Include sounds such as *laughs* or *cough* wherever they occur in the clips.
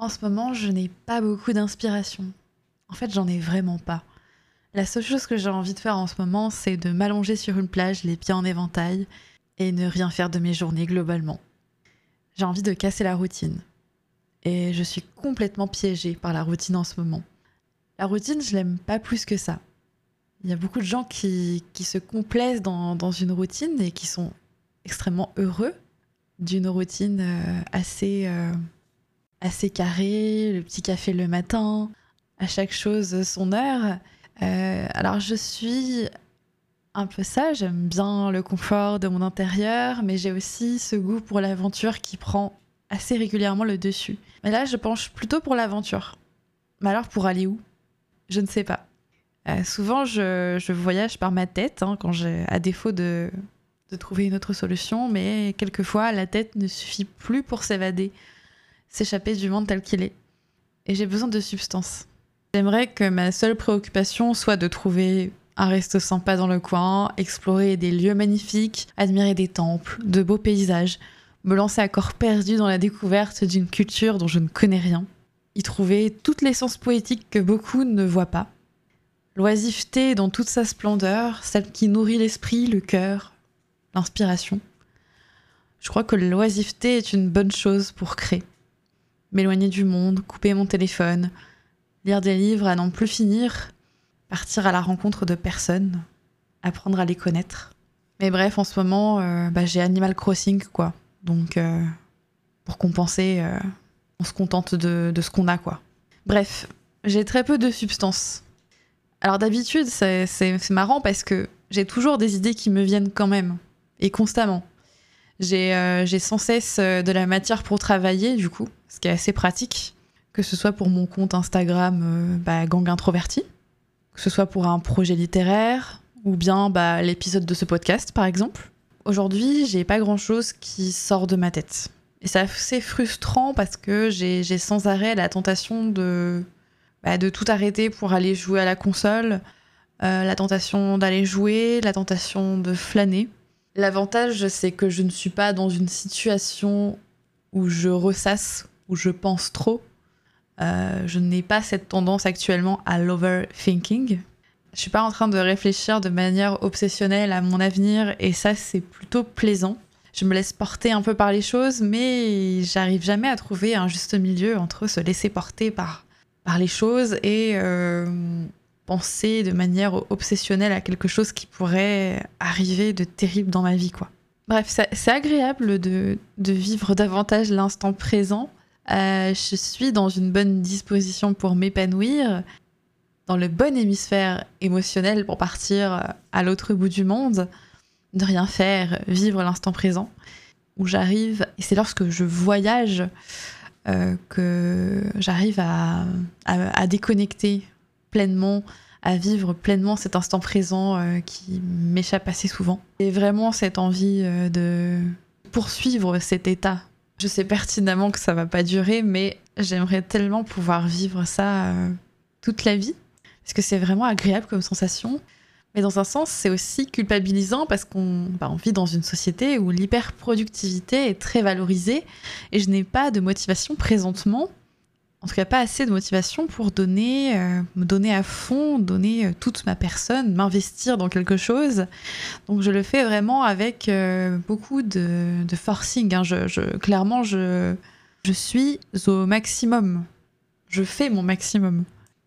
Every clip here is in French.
En ce moment, je n'ai pas beaucoup d'inspiration. En fait, j'en ai vraiment pas. La seule chose que j'ai envie de faire en ce moment, c'est de m'allonger sur une plage, les pieds en éventail, et ne rien faire de mes journées globalement. J'ai envie de casser la routine. Et je suis complètement piégée par la routine en ce moment. La routine, je l'aime pas plus que ça. Il y a beaucoup de gens qui, se complaisent dans, dans, une routine et qui sont extrêmement heureux d'une routine euh, assez, euh, assez carrée, le petit café le matin, à chaque chose son heure. Euh, alors je suis un peu ça, j'aime bien le confort de mon intérieur, mais j'ai aussi ce goût pour l'aventure qui prend assez régulièrement le dessus. Mais là, je penche plutôt pour l'aventure. Mais alors, pour aller où? Je ne sais pas. Euh, souvent, je, voyage par ma tête, hein, quand j'ai, à défaut de, de trouver une autre solution, mais quelquefois, la tête ne suffit plus pour s'évader, s'échapper du monde tel qu'il est. Et j'ai besoin de substance. J'aimerais que ma seule préoccupation soit de trouver un resto sympa dans le coin, explorer des lieux magnifiques, admirer des temples, de beaux paysages, me lancer à corps perdu dans la découverte d'une culture dont je ne connais rien, y trouver toute l'essence poétique que beaucoup ne voient pas. L'oisiveté dans toute sa splendeur, celle qui nourrit l'esprit, le cœur, l'inspiration. Je crois que l'oisiveté est une bonne chose pour créer. M'éloigner du monde, couper mon téléphone, lire des livres à n'en plus finir, partir à la rencontre de personnes, apprendre à les connaître. Mais bref, en ce moment, euh, bah, j'ai Animal Crossing, quoi. Donc, euh, pour compenser, euh, on se contente de, de ce qu'on a, quoi. Bref, j'ai très peu de substance. Alors d'habitude, c'est marrant parce que j'ai toujours des idées qui me viennent quand même, et constamment. J'ai sans cesse de la matière pour travailler, du coup, ce qui est assez pratique que ce soit pour mon compte Instagram euh, bah, Gang Introverti, que ce soit pour un projet littéraire, ou bien bah, l'épisode de ce podcast par exemple. Aujourd'hui, j'ai pas grand chose qui sort de ma tête. Et c'est assez frustrant parce que j'ai sans arrêt la tentation de, bah, de tout arrêter pour aller jouer à la console, euh, la tentation d'aller jouer, la tentation de flâner. L'avantage, c'est que je ne suis pas dans une situation où je ressasse, où je pense trop. Euh, je n'ai pas cette tendance actuellement à l'overthinking. Je suis pas en train de réfléchir de manière obsessionnelle à mon avenir et ça c'est plutôt plaisant. Je me laisse porter un peu par les choses, mais j'arrive jamais à trouver un juste milieu entre se laisser porter par, par les choses et euh, penser de manière obsessionnelle à quelque chose qui pourrait arriver de terrible dans ma vie, quoi. Bref, c'est agréable de, de vivre davantage l'instant présent euh, je suis dans une bonne disposition pour m'épanouir, dans le bon hémisphère émotionnel pour partir euh, à l'autre bout du monde, ne rien faire, vivre l'instant présent, où j'arrive, et c'est lorsque je voyage euh, que j'arrive à, déconnecter pleinement, à vivre pleinement cet instant présent qui m'échappe assez souvent. Et vraiment cette envie de poursuivre cet état je sais pertinemment que ça va pas durer, mais j'aimerais tellement pouvoir vivre ça euh, toute la vie. Parce que c'est vraiment agréable comme sensation. Mais dans un sens, c'est aussi culpabilisant parce qu'on bah, vit dans une société où l'hyperproductivité est très valorisée et je n'ai pas de motivation présentement en tout cas pas assez de motivation pour donner, euh, me donner à fond, donner euh, toute ma personne, m'investir dans quelque chose. Donc je le fais vraiment avec euh, beaucoup de, forcing. Hein. Clairement, je suis au maximum. Je fais mon maximum.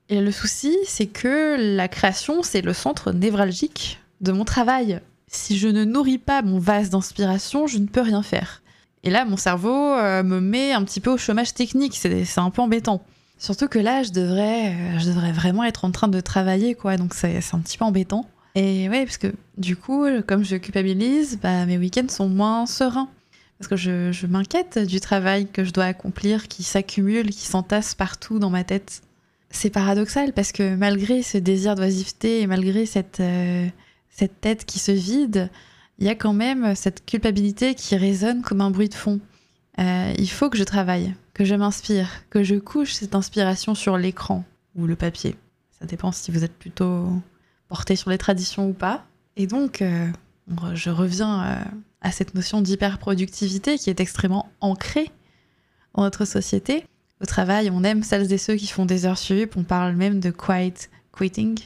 Et le souci, c'est que la création, c'est le centre névralgique de mon travail. Si je ne nourris pas mon vase d'inspiration, je ne peux rien faire. Et là, mon cerveau euh, me met un petit peu au chômage technique. C'est un peu embêtant. Surtout que là, je devrais, euh, je devrais vraiment être en train de travailler, quoi. Donc c'est un petit peu embêtant. Et ouais, parce que du coup, comme je culpabilise, bah, mes week-ends sont moins sereins. Parce que je, m'inquiète du travail que je dois accomplir, qui s'accumule, qui s'entasse partout dans ma tête. C'est paradoxal parce que malgré ce désir d'oisiveté et malgré cette, euh, cette tête qui se vide, il y a quand même cette culpabilité qui résonne comme un bruit de fond. Euh, il faut que je travaille, que je m'inspire, que je couche cette inspiration sur l'écran ou le papier. Ça dépend si vous êtes plutôt porté sur les traditions ou pas. Et donc, euh, je reviens euh, à cette notion d'hyperproductivité qui est extrêmement ancrée dans notre société. Au travail, on aime celles et ceux qui font des heures sup, on parle même de quiet quitting.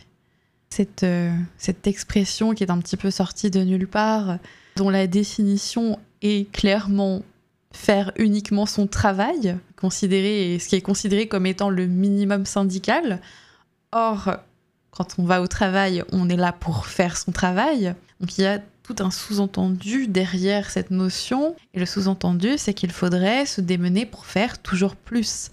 Cette, euh, cette expression qui est un petit peu sortie de nulle part, dont la définition est clairement faire uniquement son travail, considéré, ce qui est considéré comme étant le minimum syndical. Or, quand on va au travail, on est là pour faire son travail. Donc il y a tout un sous-entendu derrière cette notion. Et le sous-entendu, c'est qu'il faudrait se démener pour faire toujours plus,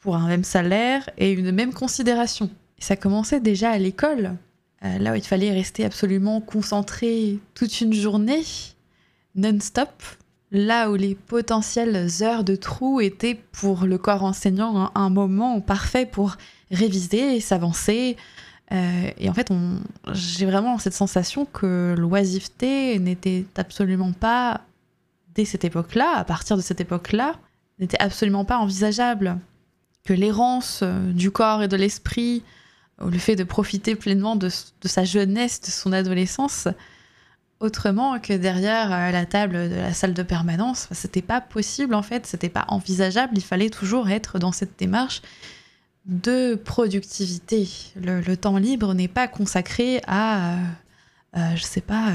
pour un même salaire et une même considération. Ça commençait déjà à l'école, euh, là où il fallait rester absolument concentré toute une journée, non-stop, là où les potentielles heures de trou étaient pour le corps enseignant un, moment parfait pour réviser s'avancer. Euh, et en fait, j'ai vraiment cette sensation que l'oisiveté n'était absolument pas, dès cette époque-là, à partir de cette époque-là, n'était absolument pas envisageable. Que l'errance euh, du corps et de l'esprit, le fait de profiter pleinement de sa jeunesse, de son adolescence, autrement que derrière euh, la table de la salle de permanence. C'était pas possible en fait, c'était pas envisageable. Il fallait toujours être dans cette démarche de productivité. Le, temps libre n'est pas consacré à, euh, euh, je sais pas,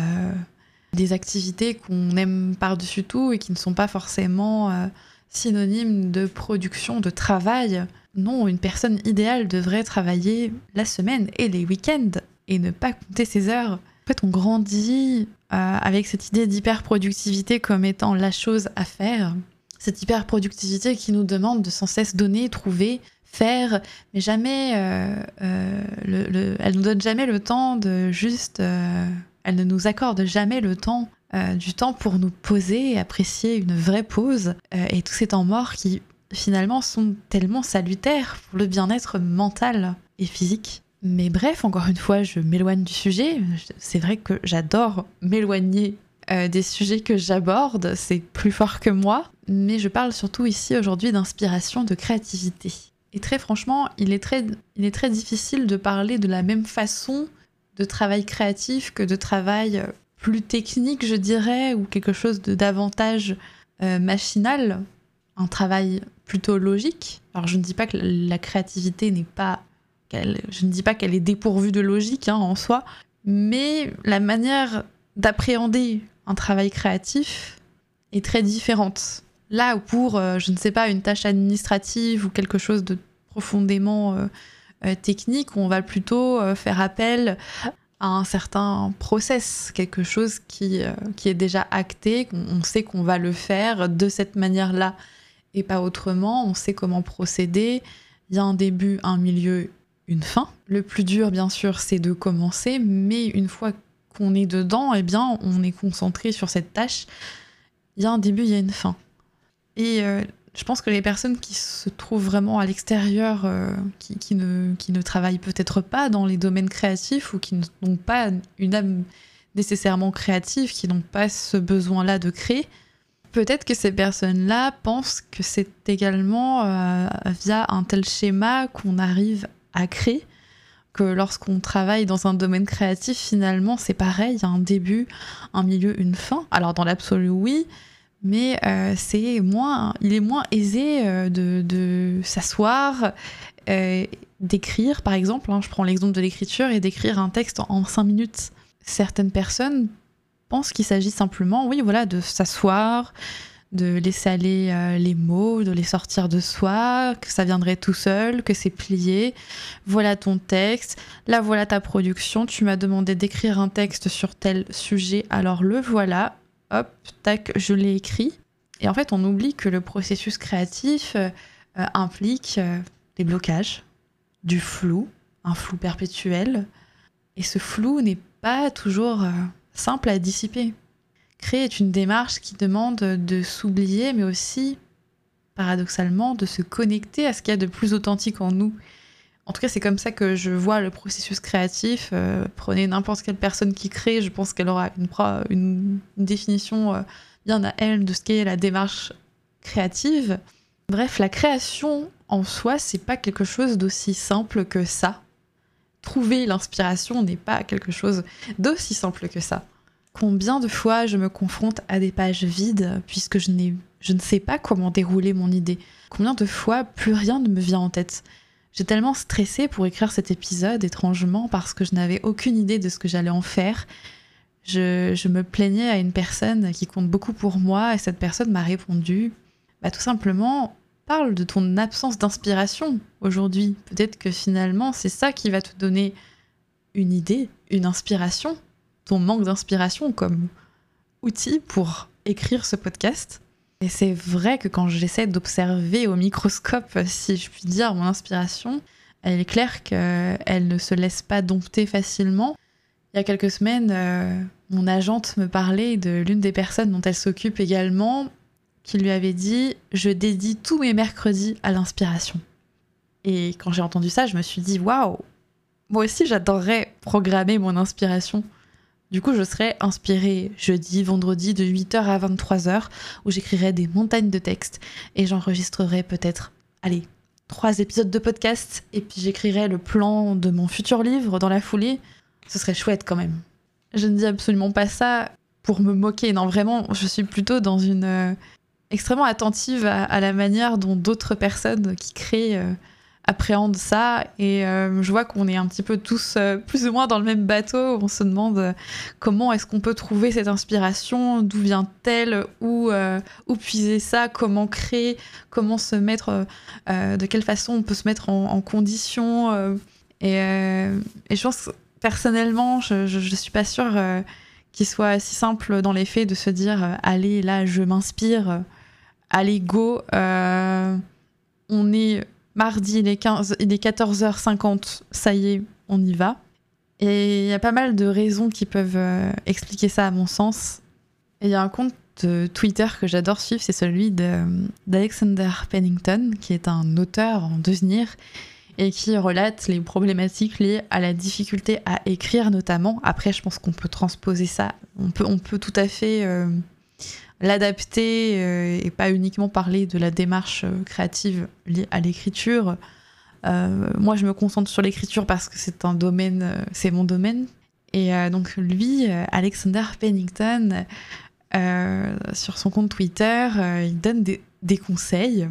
des activités qu'on aime par-dessus tout et qui ne sont pas forcément synonymes de production, de travail. Non, une personne idéale devrait travailler la semaine et les week-ends et ne pas compter ses heures fait, on grandit euh, avec cette idée d'hyperproductivité comme étant la chose à faire. Cette hyperproductivité qui nous demande de sans cesse donner, trouver, faire, mais jamais, euh, euh, le, elle nous donne jamais le temps de juste, elle ne nous accorde jamais le temps, du temps pour nous poser et apprécier une vraie pause et tous ces temps morts qui finalement sont tellement salutaires pour le bien-être mental et physique. Mais bref, encore une fois, je m'éloigne du sujet. C'est vrai que j'adore m'éloigner euh, des sujets que j'aborde, c'est plus fort que moi. Mais je parle surtout ici aujourd'hui d'inspiration, de créativité. Et très franchement, il est très, il est très difficile de parler de la même façon de travail créatif que de travail plus technique, je dirais, ou quelque chose de davantage euh, machinal, un travail plutôt logique. Alors je ne dis pas que la créativité n'est pas je ne dis pas qu'elle est dépourvue de logique hein, en soi, mais la manière d'appréhender un travail créatif est très différente. Là où pour, euh, je ne sais pas, une tâche administrative ou quelque chose de profondément euh, technique, on va plutôt faire appel à un certain process, quelque chose qui, qui est déjà acté, on sait qu'on va le faire de cette manière-là et pas autrement, on sait comment procéder, il y a un début, un milieu, une fin. Le plus dur, bien sûr, c'est de commencer, mais une fois qu'on est dedans, eh bien, on est concentré sur cette tâche. Il y a un début, il y a une fin. Et euh, je pense que les personnes qui se trouvent vraiment à l'extérieur, euh, qui, ne, travaillent peut-être pas dans les domaines créatifs ou qui n'ont pas une âme nécessairement créative, qui n'ont pas ce besoin-là de créer, peut-être que ces personnes-là pensent que c'est également euh, via un tel schéma qu'on arrive à créer que lorsqu'on travaille dans un domaine créatif, finalement, c'est pareil, il y a un début, un milieu, une fin. Alors dans l'absolu, oui, mais euh, c'est moins, il est moins aisé euh, de, s'asseoir, euh, d'écrire, par exemple. Hein, je prends l'exemple de l'écriture et d'écrire un texte en, cinq minutes. Certaines personnes pensent qu'il s'agit simplement, oui, voilà, de s'asseoir, de laisser aller les mots, de les sortir de soi, que ça viendrait tout seul, que c'est plié. Voilà ton texte, là voilà ta production, tu m'as demandé d'écrire un texte sur tel sujet, alors le voilà, hop, tac, je l'ai écrit. Et en fait, on oublie que le processus créatif euh, euh, implique des blocages, du flou, un flou perpétuel. Et ce flou n'est pas toujours simple à dissiper. Créer est une démarche qui demande de s'oublier, mais aussi, paradoxalement, de se connecter à ce qu'il y a de plus authentique en nous. En tout cas, c'est comme ça que je vois le processus créatif. Euh, prenez n'importe quelle personne qui crée, je pense qu'elle aura une, définition euh, bien à elle de ce qu'est la démarche créative. Bref, la création en soi, c'est pas quelque chose d'aussi simple que ça. Trouver l'inspiration n'est pas quelque chose d'aussi simple que ça. Combien de fois je me confronte à des pages vides puisque je ne sais pas comment dérouler mon idée? Combien de fois plus rien ne me vient en tête? J'ai tellement stressé pour écrire cet épisode, étrangement, parce que je n'avais aucune idée de ce que j'allais en faire. Je, me plaignais à une personne qui compte beaucoup pour moi et cette personne m'a répondu bah, tout simplement, parle de ton absence d'inspiration aujourd'hui. Peut-être que finalement, c'est ça qui va te donner une idée, une inspiration, ton manque d'inspiration comme outil pour écrire ce podcast. Et c'est vrai que quand j'essaie d'observer au microscope, si je puis dire, mon inspiration, elle est claire qu'elle ne se laisse pas dompter facilement. Il y a quelques semaines, euh, mon agente me parlait de l'une des personnes dont elle s'occupe également, qui lui avait dit Je dédie tous mes mercredis à l'inspiration. Et quand j'ai entendu ça, je me suis dit Waouh, moi aussi j'adorerais programmer mon inspiration. Du coup, je serais inspirée jeudi, vendredi de 8h à 23h où j'écrirais des montagnes de textes et j'enregistrerais peut-être, allez, trois épisodes de podcast et puis j'écrirais le plan de mon futur livre dans la foulée. Ce serait chouette quand même. Je ne dis absolument pas ça pour me moquer, non vraiment, je suis plutôt dans une euh, extrêmement attentive à, la manière dont d'autres personnes qui créent euh, appréhende ça et euh, je vois qu'on est un petit peu tous euh, plus ou moins dans le même bateau. On se demande euh, comment est-ce qu'on peut trouver cette inspiration, d'où vient-elle, où, où puiser ça, comment créer, comment se mettre, de quelle façon on peut se mettre en, condition. Et, je pense personnellement, je, je, suis pas sûre qu'il soit si simple dans les faits de se dire allez là je m'inspire, allez go, on est Mardi, il est, 15, il est 14h50, ça y est, on y va. Et il y a pas mal de raisons qui peuvent euh, expliquer ça à mon sens. Et il y a un compte de Twitter que j'adore suivre, c'est celui d'Alexander Pennington, qui est un auteur en devenir et qui relate les problématiques liées à la difficulté à écrire notamment. Après, je pense qu'on peut transposer ça. On peut, on peut tout à fait euh, l'adapter euh, et pas uniquement parler de la démarche euh, créative liée à l'écriture. Euh, moi, je me concentre sur l'écriture parce que c'est un domaine, c'est mon domaine. Et donc lui, Alexander Pennington, sur son compte Twitter, il donne des, conseils,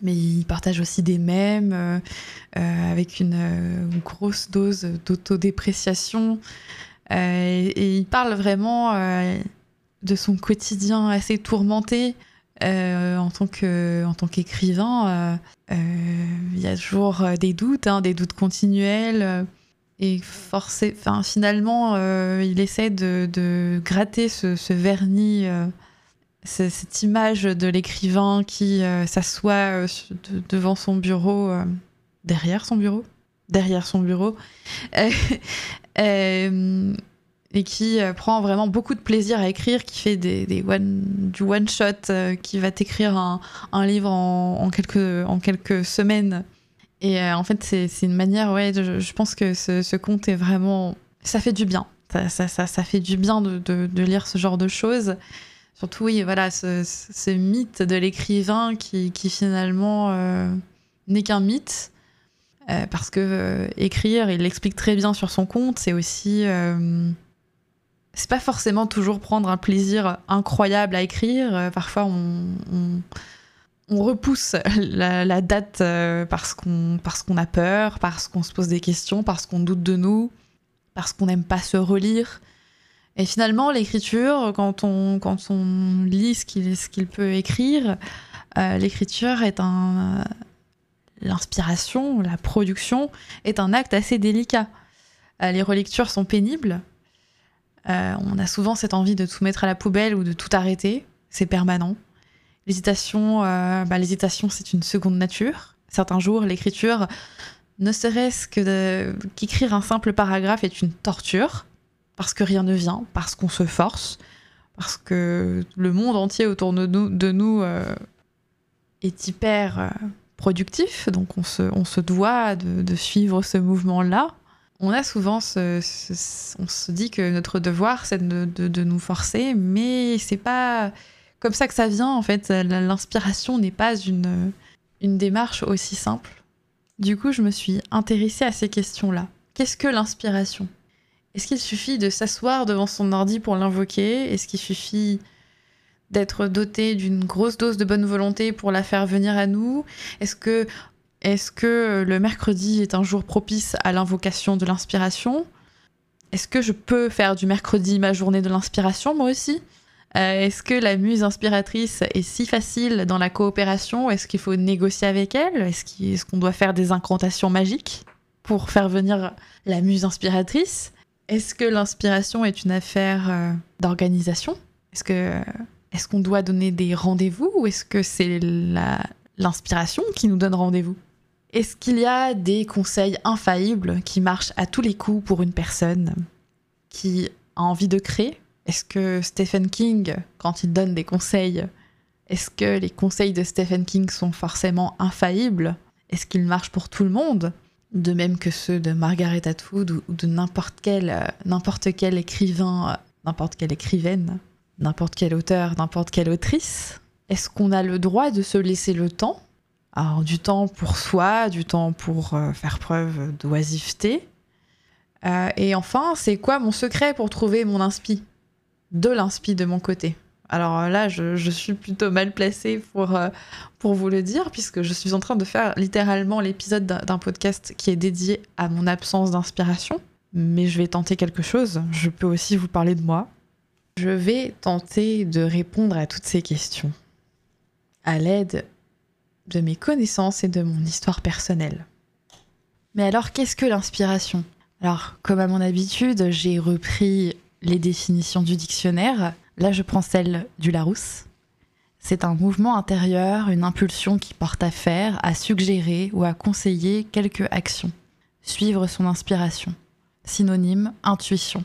mais il partage aussi des mèmes avec une, grosse dose d'autodépréciation. Et, il parle vraiment de son quotidien assez tourmenté. Euh, en tant qu'écrivain, euh, euh, il y a toujours des doutes, hein, des doutes continuels. et forcé, finalement, il essaie de, gratter ce, vernis, cette image de l'écrivain qui s'assoit devant son bureau, derrière son bureau, derrière son bureau *laughs* et qui euh, prend vraiment beaucoup de plaisir à écrire, qui fait des, one, du one shot, euh, qui va t'écrire un, un, livre en, en, quelques, en quelques semaines. Et euh, en fait, c'est une manière, ouais, je, pense que ce, ce, conte est vraiment. Ça fait du bien. Ça, ça, ça, fait du bien de, de, de, lire ce genre de choses. Surtout, oui, voilà, ce, ce mythe de l'écrivain qui, qui, finalement n'est qu'un mythe. parce que écrire, il l'explique très bien sur son compte, c'est aussi c'est pas forcément toujours prendre un plaisir incroyable à écrire. Euh, parfois, on, repousse la, date euh, parce qu'on a peur, parce qu'on se pose des questions, parce qu'on doute de nous, parce qu'on n'aime pas se relire. Et finalement, l'écriture, quand on, lit ce qu'il peut écrire, euh, l'écriture est. L'inspiration, la production est un acte assez délicat. les relectures sont pénibles, euh, on a souvent cette envie de tout mettre à la poubelle ou de tout arrêter. C'est permanent. L'hésitation, euh, bah, l'hésitation, c'est une seconde nature. Certains jours, l'écriture, ne serait-ce que qu'écrire un simple paragraphe est une torture, parce que rien ne vient, parce qu'on se force, parce que le monde entier autour de nous, euh, est hyper productif, donc on se, on se doit de suivre ce mouvement-là on a souvent on se dit que notre devoir c'est de, nous forcer, mais c'est pas comme ça que ça vient en fait. L'inspiration n'est pas une, une démarche aussi simple. Du coup, je me suis intéressée à ces questions-là. Qu'est-ce que l'inspiration? Est-ce qu'il suffit de s'asseoir devant son ordi pour l'invoquer? Est-ce qu'il suffit d'être doté d'une grosse dose de bonne volonté pour la faire venir à nous? Est-ce que, est que le mercredi est un jour propice à l'invocation de l'inspiration? Est-ce que je peux faire du mercredi ma journée de l'inspiration moi aussi? Euh, Est-ce que la muse inspiratrice est si facile dans la coopération? Est-ce qu'il faut négocier avec elle? Est-ce qu'on doit faire des incantations magiques pour faire venir la muse inspiratrice? Est-ce que l'inspiration est une affaire euh, d'organisation? Est-ce est-ce qu'on doit donner des rendez-vous? Ou est-ce que c'est l'inspiration qui nous donne rendez-vous? Est-ce qu'il y a des conseils infaillibles qui marchent à tous les coups pour une personne qui a envie de créer? Est-ce que Stephen King, quand il donne des conseils, est-ce que les conseils de Stephen King sont forcément infaillibles? Est-ce qu'ils marchent pour tout le monde? De même que ceux de Margaret Atwood ou de n'importe quel, n'importe quel écrivain, n'importe quelle écrivaine n'importe quel auteur, n'importe quelle autrice? Est-ce qu'on a le droit de se laisser le temps Alors, du temps pour soi, du temps pour euh, faire preuve d'oisiveté. Euh, et enfin, c'est quoi mon secret pour trouver mon inspi? De l'inspi de mon côté. Alors là, je, suis plutôt mal placée pour, euh, pour vous le dire, puisque je suis en train de faire littéralement l'épisode d'un podcast qui est dédié à mon absence d'inspiration. Mais je vais tenter quelque chose. Je peux aussi vous parler de moi. Je vais tenter de répondre à toutes ces questions à l'aide de mes connaissances et de mon histoire personnelle. Mais alors, qu'est-ce que l'inspiration? Alors, comme à mon habitude, j'ai repris les définitions du dictionnaire. Là, je prends celle du Larousse. C'est un mouvement intérieur, une impulsion qui porte à faire, à suggérer ou à conseiller quelque action. Suivre son inspiration. Synonyme, intuition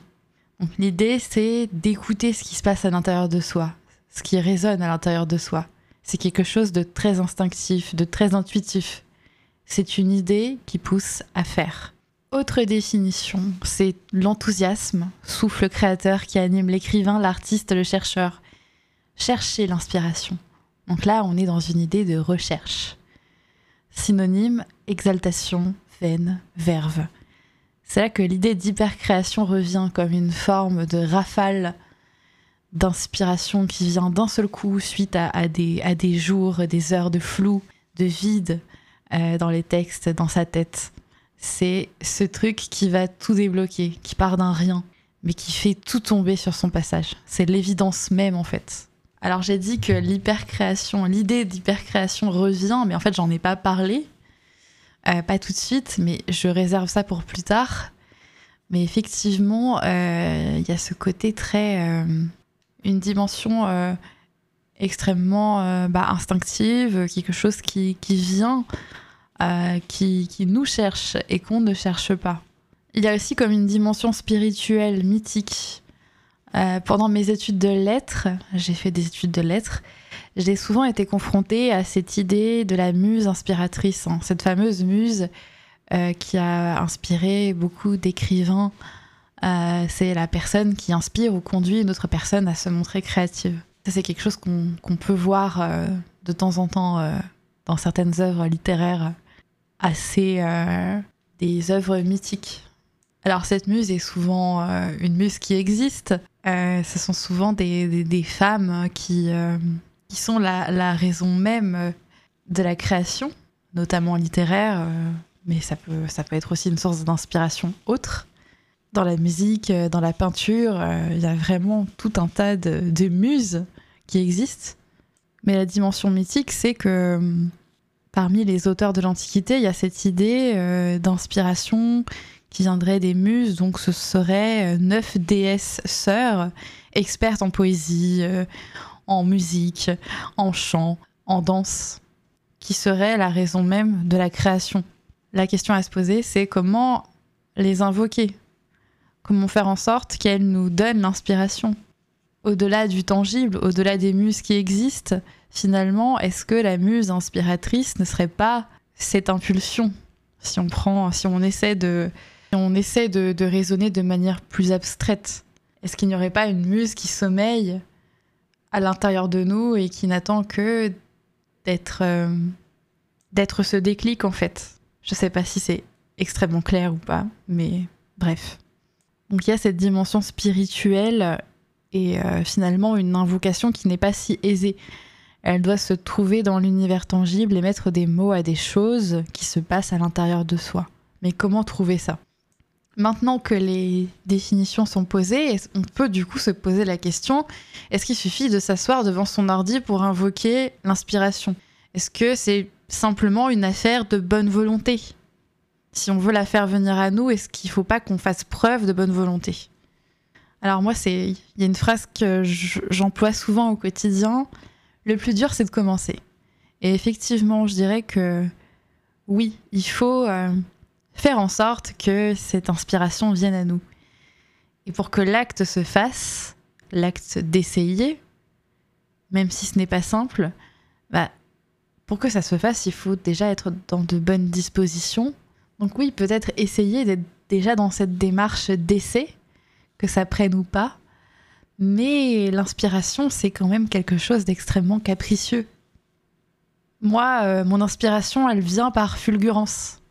l'idée, c'est d'écouter ce qui se passe à l'intérieur de soi, ce qui résonne à l'intérieur de soi. C'est quelque chose de très instinctif, de très intuitif. C'est une idée qui pousse à faire. Autre définition, c'est l'enthousiasme, souffle créateur qui anime l'écrivain, l'artiste, le chercheur. Chercher l'inspiration. Donc là, on est dans une idée de recherche. Synonyme, exaltation, veine, verve. C'est là que l'idée d'hypercréation revient comme une forme de rafale d'inspiration qui vient d'un seul coup suite à, des, à des jours, des heures de flou, de vide euh, dans les textes, dans sa tête. C'est ce truc qui va tout débloquer, qui part d'un rien, mais qui fait tout tomber sur son passage. C'est l'évidence même en fait. Alors j'ai dit que l'hypercréation, l'idée d'hypercréation revient, mais en fait j'en ai pas parlé euh, pas tout de suite, mais je réserve ça pour plus tard. Mais effectivement, euh, il y a ce côté très. Euh, une dimension extrêmement bah, instinctive, quelque chose qui, qui vient, qui, qui, nous cherche et qu'on ne cherche pas. Il y a aussi comme une dimension spirituelle, mythique. pendant mes études de lettres, j'ai fait des études de lettres, j'ai souvent été confrontée à cette idée de la muse inspiratrice, hein. cette fameuse muse euh, qui a inspiré beaucoup d'écrivains. Euh, c'est la personne qui inspire ou conduit une autre personne à se montrer créative. Ça, c'est quelque chose qu'on peut voir euh, de temps en temps dans certaines œuvres littéraires assez des œuvres mythiques. Alors cette muse est souvent une muse qui existe. ce sont souvent des, femmes qui, sont la, raison même euh, de la création, notamment littéraire, euh, mais ça peut, ça peut être aussi une source d'inspiration autre. Dans la musique, euh, dans la peinture, il y a vraiment tout un tas de, muses qui existent. Mais la dimension mythique, c'est que parmi les auteurs de l'Antiquité, il y a cette idée d'inspiration qui viendrait des muses, donc ce seraient neuf déesses sœurs, expertes en poésie, en musique, en chant, en danse, qui serait la raison même de la création. La question à se poser, c'est comment les invoquer? Comment faire en sorte qu'elles nous donnent l'inspiration Au-delà du tangible, au-delà des muses qui existent, finalement, est-ce que la muse inspiratrice ne serait pas cette impulsion Si on prend, si on essaie de, on essaie de raisonner de manière plus abstraite, est-ce qu'il n'y aurait pas une muse qui sommeille à l'intérieur de nous et qui n'attend que d'être euh, d'être ce déclic en fait? Je sais pas si c'est extrêmement clair ou pas, mais bref. Donc il y a cette dimension spirituelle est euh, finalement une invocation qui n'est pas si aisée. Elle doit se trouver dans l'univers tangible et mettre des mots à des choses qui se passent à l'intérieur de soi. Mais comment trouver ça? Maintenant que les définitions sont posées, on peut du coup se poser la question est-ce qu'il suffit de s'asseoir devant son ordi pour invoquer l'inspiration? Est-ce que c'est simplement une affaire de bonne volonté? Si on veut la faire venir à nous, est-ce qu'il ne faut pas qu'on fasse preuve de bonne volonté? Alors moi, il y a une phrase que j'emploie souvent au quotidien le plus dur, c'est de commencer. Et effectivement, je dirais que oui, il faut euh, faire en sorte que cette inspiration vienne à nous. Et pour que l'acte se fasse, l'acte d'essayer, même si ce n'est pas simple, bah, pour que ça se fasse, il faut déjà être dans de bonnes dispositions. Donc oui, peut-être essayer d'être déjà dans cette démarche d'essai, que ça prenne ou pas, mais l'inspiration, c'est quand même quelque chose d'extrêmement capricieux. Moi, euh, mon inspiration, elle vient par fulgurance.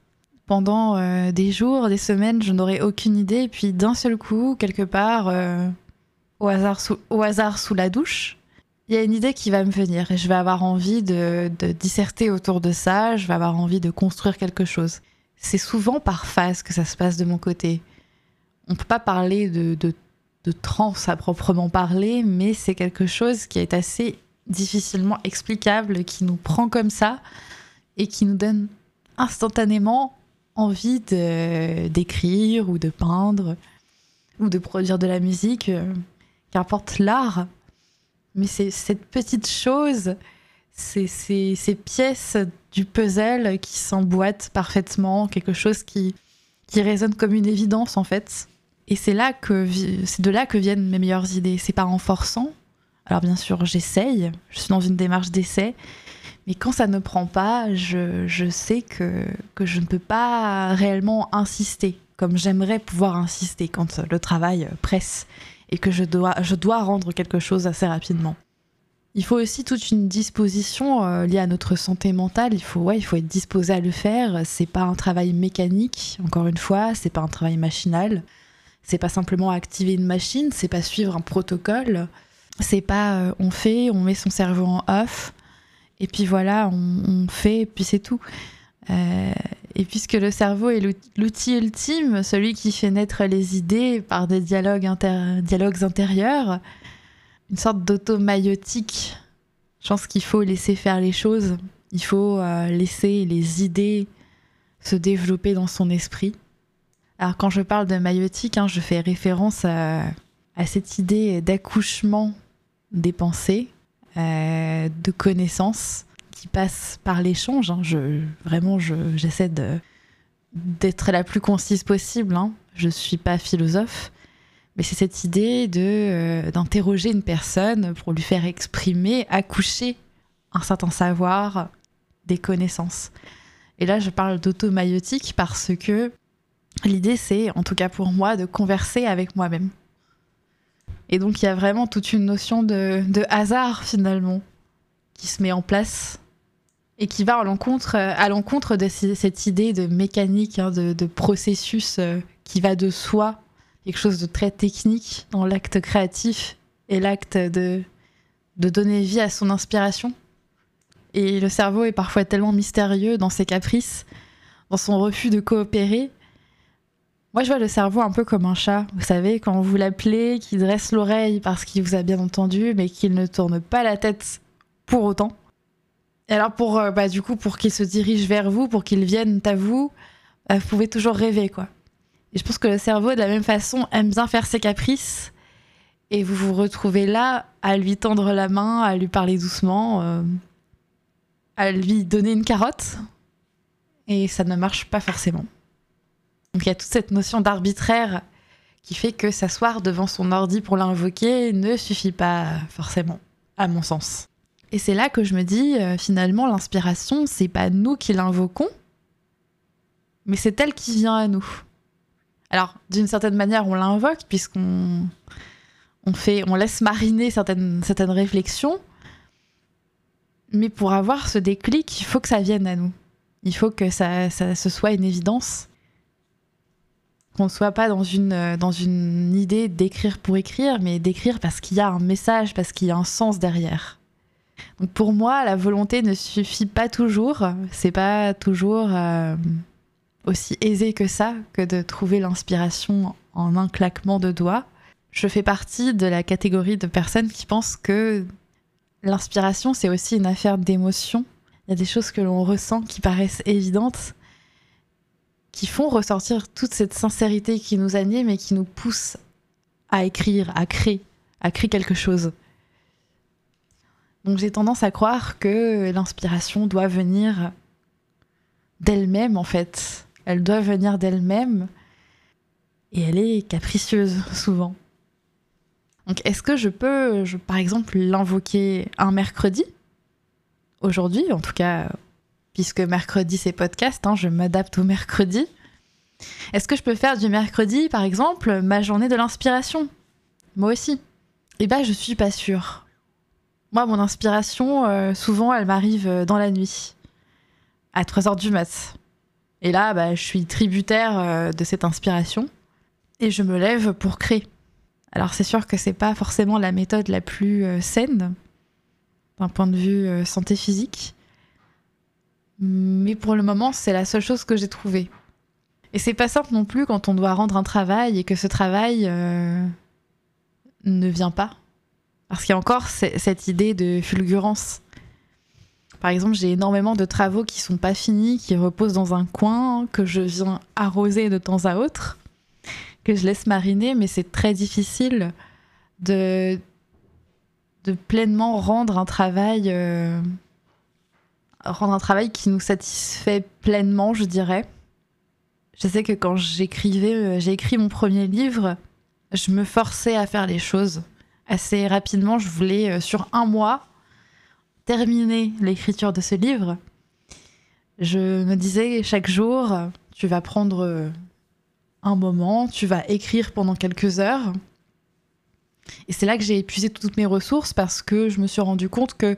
Pendant euh, des jours, des semaines, je n'aurais aucune idée, puis d'un seul coup, quelque part, euh, au, hasard sous, au hasard sous la douche, il y a une idée qui va me venir, et je vais avoir envie de, disserter autour de ça, je vais avoir envie de construire quelque chose. C'est souvent par phase que ça se passe de mon côté. On ne peut pas parler de, de de transe à proprement parler, mais c'est quelque chose qui est assez difficilement explicable, qui nous prend comme ça et qui nous donne instantanément envie d'écrire ou de peindre ou de produire de la musique, euh, qu'importe l'art. Mais c'est cette petite chose, ces pièces du puzzle qui s'emboîtent parfaitement, quelque chose qui, qui résonne comme une évidence en fait. Et c'est là que de là que viennent mes meilleures idées. C'est pas en forçant. Alors bien sûr, j'essaye. Je suis dans une démarche d'essai. Mais quand ça ne prend pas, je, je sais que, que je ne peux pas réellement insister comme j'aimerais pouvoir insister quand le travail presse et que je dois, je dois rendre quelque chose assez rapidement. Il faut aussi toute une disposition euh, liée à notre santé mentale. Il faut, ouais, il faut être disposé à le faire. C'est pas un travail mécanique, encore une fois, c'est pas un travail machinal. C'est pas simplement activer une machine, c'est pas suivre un protocole, c'est pas euh, on fait, on met son cerveau en off, et puis voilà, on, fait, et puis c'est tout. Euh, et puisque le cerveau est l'outil ultime, celui qui fait naître les idées par des dialogues, dialogues intérieurs, une sorte d'automaïotique, je pense qu'il faut laisser faire les choses, il faut euh, laisser les idées se développer dans son esprit. Alors quand je parle de maïotique, hein, je fais référence à, cette idée d'accouchement des pensées, euh, de connaissances qui passe par l'échange. Hein. Vraiment, j'essaie d'être la plus concise possible. Hein. Je ne suis pas philosophe, mais c'est cette idée euh, d'interroger une personne pour lui faire exprimer, accoucher un certain savoir, des connaissances. Et là, je parle d'automaïotique parce que L'idée, c'est, en tout cas pour moi, de converser avec moi-même. Et donc, il y a vraiment toute une notion de, hasard, finalement, qui se met en place et qui va à l'encontre, à l'encontre de cette idée de mécanique, hein, de, processus euh, qui va de soi, quelque chose de très technique dans l'acte créatif et l'acte de, de donner vie à son inspiration. Et le cerveau est parfois tellement mystérieux dans ses caprices, dans son refus de coopérer, moi, je vois le cerveau un peu comme un chat. Vous savez, quand vous l'appelez, qu'il dresse l'oreille parce qu'il vous a bien entendu, mais qu'il ne tourne pas la tête pour autant. Et alors, pour, euh, bah, du coup, pour qu'il se dirige vers vous, pour qu'il vienne à vous, bah, vous pouvez toujours rêver, quoi. Et je pense que le cerveau, de la même façon, aime bien faire ses caprices. Et vous vous retrouvez là à lui tendre la main, à lui parler doucement, euh, à lui donner une carotte. Et ça ne marche pas forcément. Donc il y a toute cette notion d'arbitraire qui fait que s'asseoir devant son ordi pour l'invoquer ne suffit pas forcément, à mon sens. Et c'est là que je me dis, euh, finalement, l'inspiration, c'est pas nous qui l'invoquons, mais c'est elle qui vient à nous. Alors, d'une certaine manière, on l'invoque puisqu'on on fait, on laisse mariner certaines, certaines réflexions, mais pour avoir ce déclic, il faut que ça vienne à nous. Il faut que ça, ça ce soit une évidence qu'on ne soit pas dans une, dans une idée d'écrire pour écrire, mais d'écrire parce qu'il y a un message, parce qu'il y a un sens derrière. Donc pour moi, la volonté ne suffit pas toujours. C'est pas toujours euh, aussi aisé que ça, que de trouver l'inspiration en un claquement de doigts. Je fais partie de la catégorie de personnes qui pensent que l'inspiration, c'est aussi une affaire d'émotion. Il y a des choses que l'on ressent qui paraissent évidentes, qui font ressortir toute cette sincérité qui nous anime et qui nous pousse à écrire, à créer, à créer quelque chose. Donc j'ai tendance à croire que l'inspiration doit venir d'elle-même en fait. Elle doit venir d'elle-même et elle est capricieuse souvent. Donc est-ce que je peux, par exemple, l'invoquer un mercredi? Aujourd'hui, en tout cas, puisque mercredi c'est podcast, hein, je m'adapte au mercredi. Est-ce que je peux faire du mercredi, par exemple, ma journée de l'inspiration? Moi aussi. Eh ben, je suis pas sûre. Moi, mon inspiration, euh, souvent, elle m'arrive euh, dans la nuit, à 3h du mat. Et là, bah, je suis tributaire euh, de cette inspiration et je me lève pour créer. Alors, c'est sûr que c'est pas forcément la méthode la plus saine d'un point de vue santé physique, mais pour le moment, c'est la seule chose que j'ai trouvée. Et c'est pas simple non plus quand on doit rendre un travail et que ce travail ne vient pas parce qu'il y a encore cette idée de fulgurance. Par exemple, j'ai énormément de travaux qui sont pas finis, qui reposent dans un coin, que je viens arroser de temps à autre, que je laisse mariner, mais c'est très difficile de, pleinement rendre un travail, euh, rendre un travail qui nous satisfait pleinement, je dirais. Je sais que quand j'écrivais, euh, j'ai écrit mon premier livre, je me forçais à faire les choses assez rapidement. Je voulais, euh, sur un mois, terminer l'écriture de ce livre. Je me disais chaque jour, tu vas prendre euh, un moment, tu vas écrire pendant quelques heures. Et c'est là que j'ai épuisé toutes mes ressources parce que je me suis rendu compte que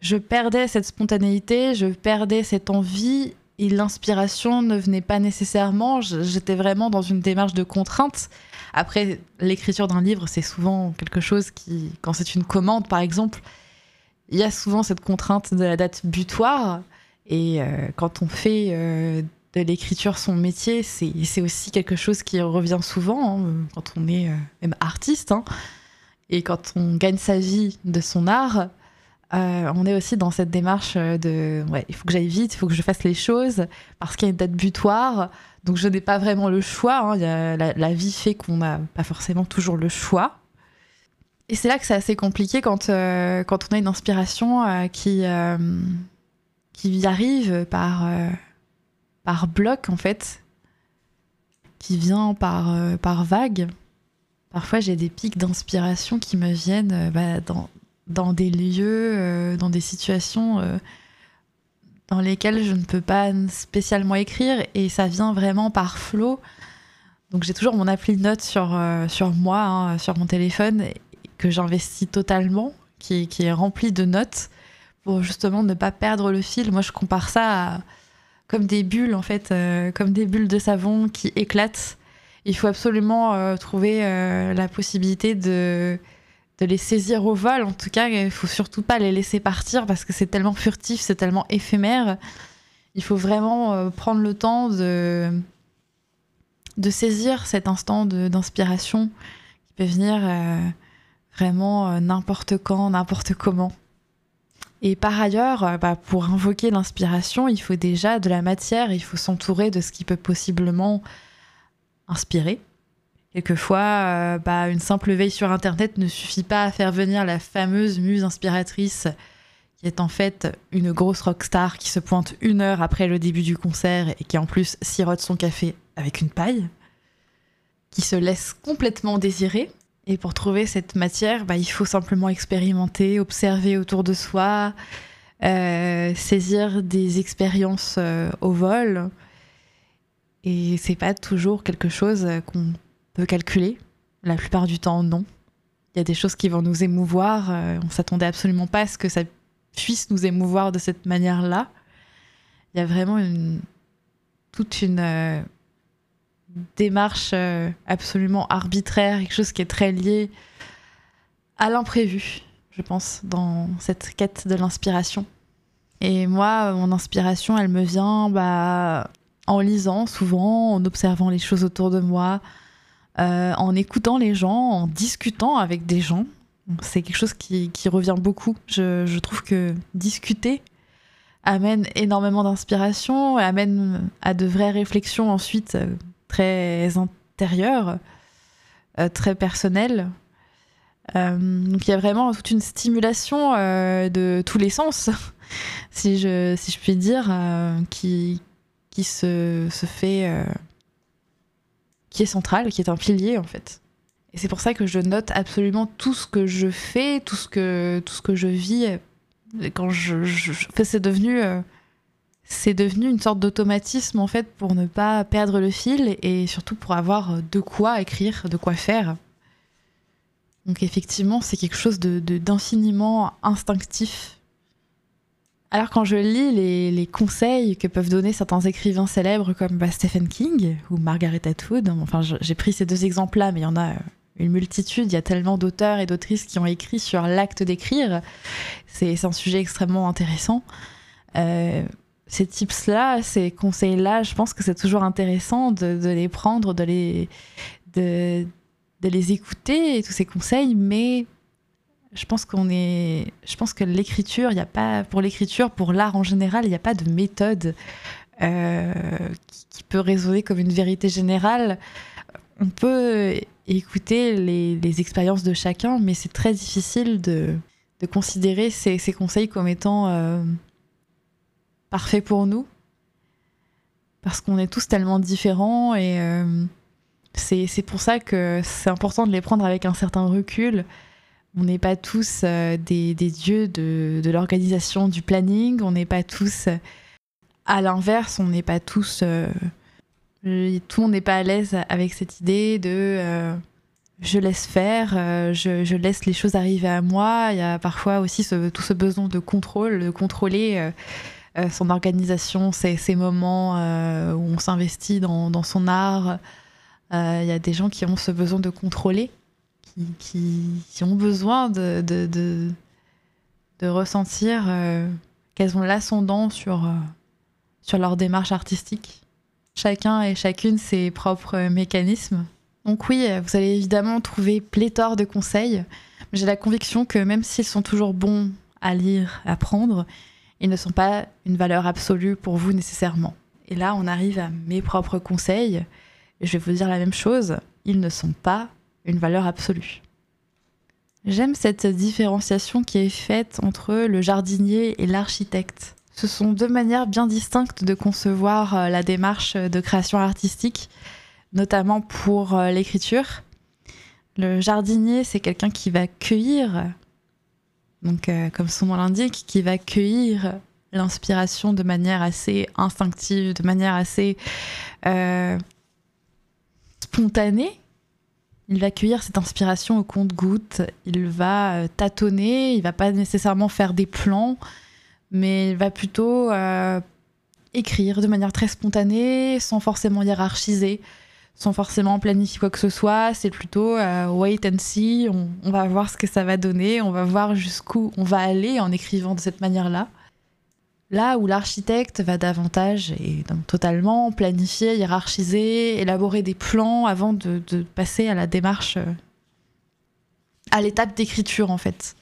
je perdais cette spontanéité, je perdais cette envie et l'inspiration ne venait pas nécessairement. J'étais vraiment dans une démarche de contrainte après, l'écriture d'un livre, c'est souvent quelque chose qui, quand c'est une commande par exemple, il y a souvent cette contrainte de la date butoir. Et euh, quand on fait euh, de l'écriture son métier, c'est aussi quelque chose qui revient souvent hein, quand on est euh, même artiste. Hein. et quand on gagne sa vie de son art, on est aussi dans cette démarche de ouais, il faut que j'aille vite, il faut que je fasse les choses parce qu'il y a une date butoir. Donc je n'ai pas vraiment le choix. Hein. la, vie fait qu'on n'a pas forcément toujours le choix. Et c'est là que c'est assez compliqué quand, euh, quand on a une inspiration euh, qui, euh, arrive par, par bloc, en fait, qui vient par, par vague. Parfois, j'ai des pics d'inspiration qui me viennent bah, dans, dans des lieux, dans des situations dans lesquels je ne peux pas spécialement écrire et ça vient vraiment par flot. Donc j'ai toujours mon appli note sur, euh, sur moi, hein, sur mon téléphone, que j'investis totalement, qui, est rempli de notes pour justement ne pas perdre le fil. Moi je compare ça comme des bulles en fait, euh, comme des bulles de savon qui éclatent. Il faut absolument euh, trouver la possibilité de les saisir au vol. En tout cas, il faut surtout pas les laisser partir parce que c'est tellement furtif, c'est tellement éphémère. Il faut vraiment euh, prendre le temps de, saisir cet instant d'inspiration qui peut venir euh, vraiment euh, n'importe quand, n'importe comment. Et par ailleurs, bah, pour invoquer l'inspiration, il faut déjà de la matière, il faut s'entourer de ce qui peut possiblement inspirer. Quelquefois, euh, bah, une simple veille sur Internet ne suffit pas à faire venir la fameuse muse inspiratrice qui est en fait une grosse rockstar qui se pointe une heure après le début du concert et qui en plus sirote son café avec une paille, qui se laisse complètement désirer. Et pour trouver cette matière, bah, il faut simplement expérimenter, observer autour de soi, euh, saisir des expériences euh, au vol. Et c'est pas toujours quelque chose qu'on peut calculer. La plupart du temps, non. Il y a des choses qui vont nous émouvoir. Euh, on s'attendait absolument pas à ce que ça puisse nous émouvoir de cette manière-là. Il y a vraiment toute une euh, démarche euh, absolument arbitraire, quelque chose qui est très lié à l'imprévu, je pense, dans cette quête de l'inspiration. Et moi, mon inspiration, elle me vient bah, en lisant souvent, en observant les choses autour de moi, euh, en écoutant les gens, en discutant avec des gens. C'est quelque chose qui, revient beaucoup. Je, trouve que discuter amène énormément d'inspiration, amène à de vraies réflexions ensuite euh, très intérieures, euh, très personnelles. donc il y a vraiment toute une stimulation de tous les sens, *laughs* si je, si je puis dire, qui, qui se, se fait qui est central, qui est un pilier en fait. Et c'est pour ça que je note absolument tout ce que je fais, tout ce que, tout ce que je vis. quand je, c'est devenu, euh, c'est devenu une sorte d'automatisme en fait pour ne pas perdre le fil et surtout pour avoir de quoi écrire, de quoi faire. Donc effectivement, c'est quelque chose d'infiniment instinctif alors quand je lis les, conseils que peuvent donner certains écrivains célèbres comme bah, Stephen King ou Margaret Atwood, enfin j'ai pris ces deux exemples-là, mais il y en a une multitude, il y a tellement d'auteurs et d'autrices qui ont écrit sur l'acte d'écrire, c'est un sujet extrêmement intéressant. Euh, ces tips-là, ces conseils-là, je pense que c'est toujours intéressant de, les prendre, de les, de, de les écouter, tous ces conseils, mais je pense qu'on est je pense que l'écriture pour l'écriture pour l'art en général il n'y a pas de méthode euh, qui, peut résonner comme une vérité générale. On peut écouter les, expériences de chacun mais c'est très difficile de, considérer ces, conseils comme étant euh, parfaits pour nous. Parce qu'on est tous tellement différents et euh, c'est pour ça que c'est important de les prendre avec un certain recul. On n'est pas tous euh, des, dieux de, l'organisation du planning, on n'est pas tous euh, à l'inverse, on n'est pas tous... Euh, tout le n'est pas à l'aise avec cette idée de je laisse faire, je, laisse les choses arriver à moi. Il y a parfois aussi tout ce besoin de contrôle, de contrôler son organisation, ses, moments où on s'investit dans, son art. Il y a des gens qui ont ce besoin de contrôler qui, ont besoin de, ressentir euh, qu'elles ont l'ascendant sur, euh, sur leur démarche artistique. Chacun et chacune ses propres mécanismes. Donc oui, vous allez évidemment trouver pléthore de conseils. J'ai la conviction que même s'ils sont toujours bons à lire, à prendre, ils ne sont pas une valeur absolue pour vous nécessairement. Et là, on arrive à mes propres conseils. je vais vous dire la même chose. Ils ne sont pas une valeur absolue. J'aime cette différenciation qui est faite entre le jardinier et l'architecte. Ce sont deux manières bien distinctes de concevoir euh, la démarche de création artistique, notamment pour euh, l'écriture. Le jardinier, c'est quelqu'un qui va cueillir, donc euh, comme son nom l'indique, qui va cueillir l'inspiration de manière assez instinctive, de manière assez spontanée, il va cueillir cette inspiration au compte-goutte, il va euh, tâtonner, il va pas nécessairement faire des plans, mais il va plutôt euh, écrire de manière très spontanée, sans forcément hiérarchiser, sans forcément planifier quoi que ce soit. C'est plutôt euh, wait and see, on, va voir ce que ça va donner, on va voir jusqu'où on va aller en écrivant de cette manière-là. Là où l'architecte va davantage et totalement planifier, hiérarchiser, élaborer des plans avant de, passer à la démarche, euh, à l'étape d'écriture en fait.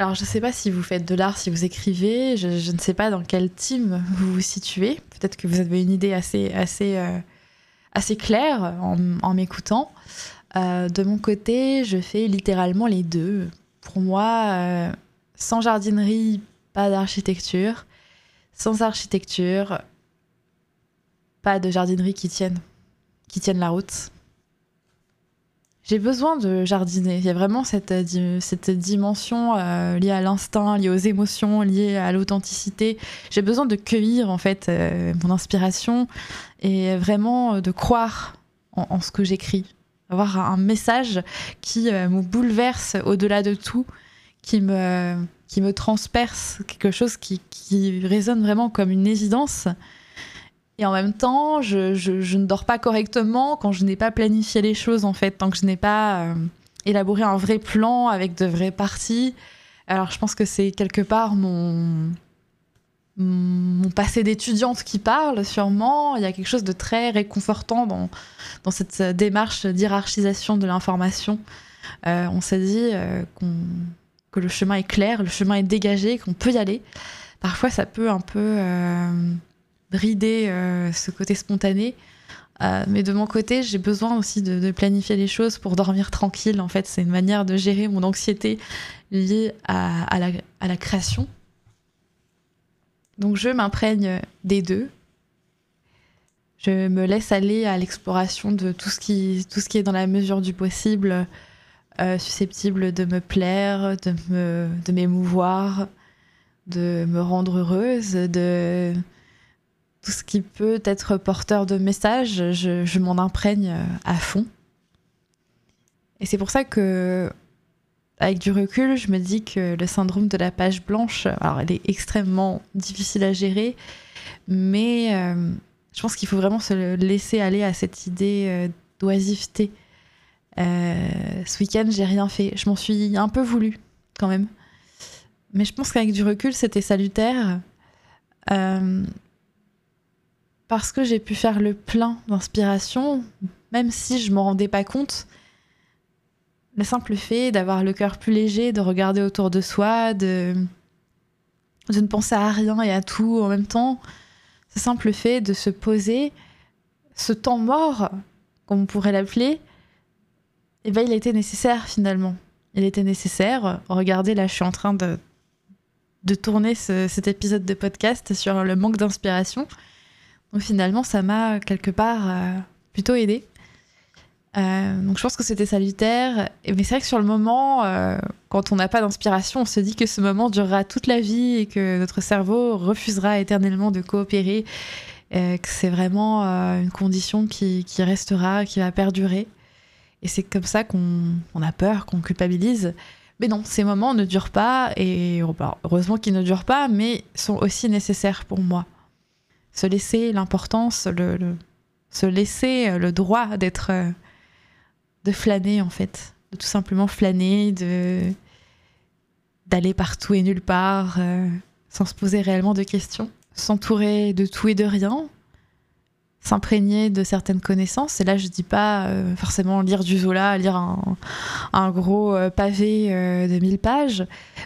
Alors je ne sais pas si vous faites de l'art, si vous écrivez, je, ne sais pas dans quel team vous vous situez. Peut-être que vous avez une idée assez, assez, euh, assez claire en, m'écoutant. Euh, de mon côté, je fais littéralement les deux. Pour moi, sans jardinerie, pas d'architecture. Sans architecture, pas de jardinerie qui qui tienne la route. J'ai besoin de jardiner. Il y a vraiment cette, cette dimension euh, liée à l'instinct, liée aux émotions, liée à l'authenticité. J'ai besoin de cueillir en fait euh, mon inspiration et vraiment de croire en, ce que j'écris. Avoir un message qui euh, me bouleverse au-delà de tout, qui me qui me transperce, quelque chose qui, résonne vraiment comme une évidence. Et en même temps, je, ne dors pas correctement quand je n'ai pas planifié les choses, en fait, tant que je n'ai pas euh, élaboré un vrai plan avec de vraies parties. Alors, je pense que c'est quelque part mon, passé d'étudiante qui parle, sûrement. Il y a quelque chose de très réconfortant dans, cette démarche d'hierarchisation de l'information. Euh, on s'est dit euh, que le chemin est clair, le chemin est dégagé, qu'on peut y aller. Parfois, ça peut un peu brider euh, ce côté spontané. Euh, mais de mon côté, j'ai besoin aussi de, planifier les choses pour dormir tranquille. En fait, c'est une manière de gérer mon anxiété liée à, la, création. Donc, je m'imprègne des deux. Je me laisse aller à l'exploration de tout ce, qui, tout ce qui est dans la mesure du possible, euh, susceptible de me plaire, de, me, de m'émouvoir, de me rendre heureuse, de, tout ce qui peut être porteur de messages, je, m'en imprègne euh, à fond. Et c'est pour ça que, avec du recul, je me dis que le syndrome de la page blanche, alors elle est extrêmement difficile à gérer, mais euh, je pense qu'il faut vraiment se laisser aller à cette idée euh, d'oisiveté. ce week-end, j'ai rien fait. Je m'en suis un peu voulu, quand même. Mais je pense qu'avec du recul, c'était salutaire parce que j'ai pu faire le plein d'inspiration, même si je m'en rendais pas compte. Le simple fait d'avoir le cœur plus léger, de regarder autour de soi, de, de ne penser à rien et à tout en même temps, ce simple fait de se poser, ce temps mort, comme on pourrait l'appeler, eh ben, il était nécessaire finalement. Il était nécessaire. Regardez, là, je suis en train de, de tourner cet épisode de podcast sur le manque d'inspiration. Donc finalement, ça m'a quelque part euh, plutôt aidé. Euh, donc je pense que c'était salutaire. Mais c'est vrai que sur le moment, euh, quand on n'a pas d'inspiration, on se dit que ce moment durera toute la vie et que notre cerveau refusera éternellement de coopérer. que c'est vraiment une condition qui, restera, qui va perdurer. Et c'est comme ça qu'on a peur, qu'on culpabilise. Mais non, ces moments ne durent pas, et heureusement qu'ils ne durent pas, mais sont aussi nécessaires pour moi se laisser l'importance, le, se laisser euh, le droit d'être, euh, de flâner en fait, de tout simplement flâner, d'aller partout et nulle part, euh, sans se poser réellement de questions, s'entourer de tout et de rien, s'imprégner de certaines connaissances. Et là, je dis pas forcément lire du Zola, lire un, gros pavé de 1000 pages,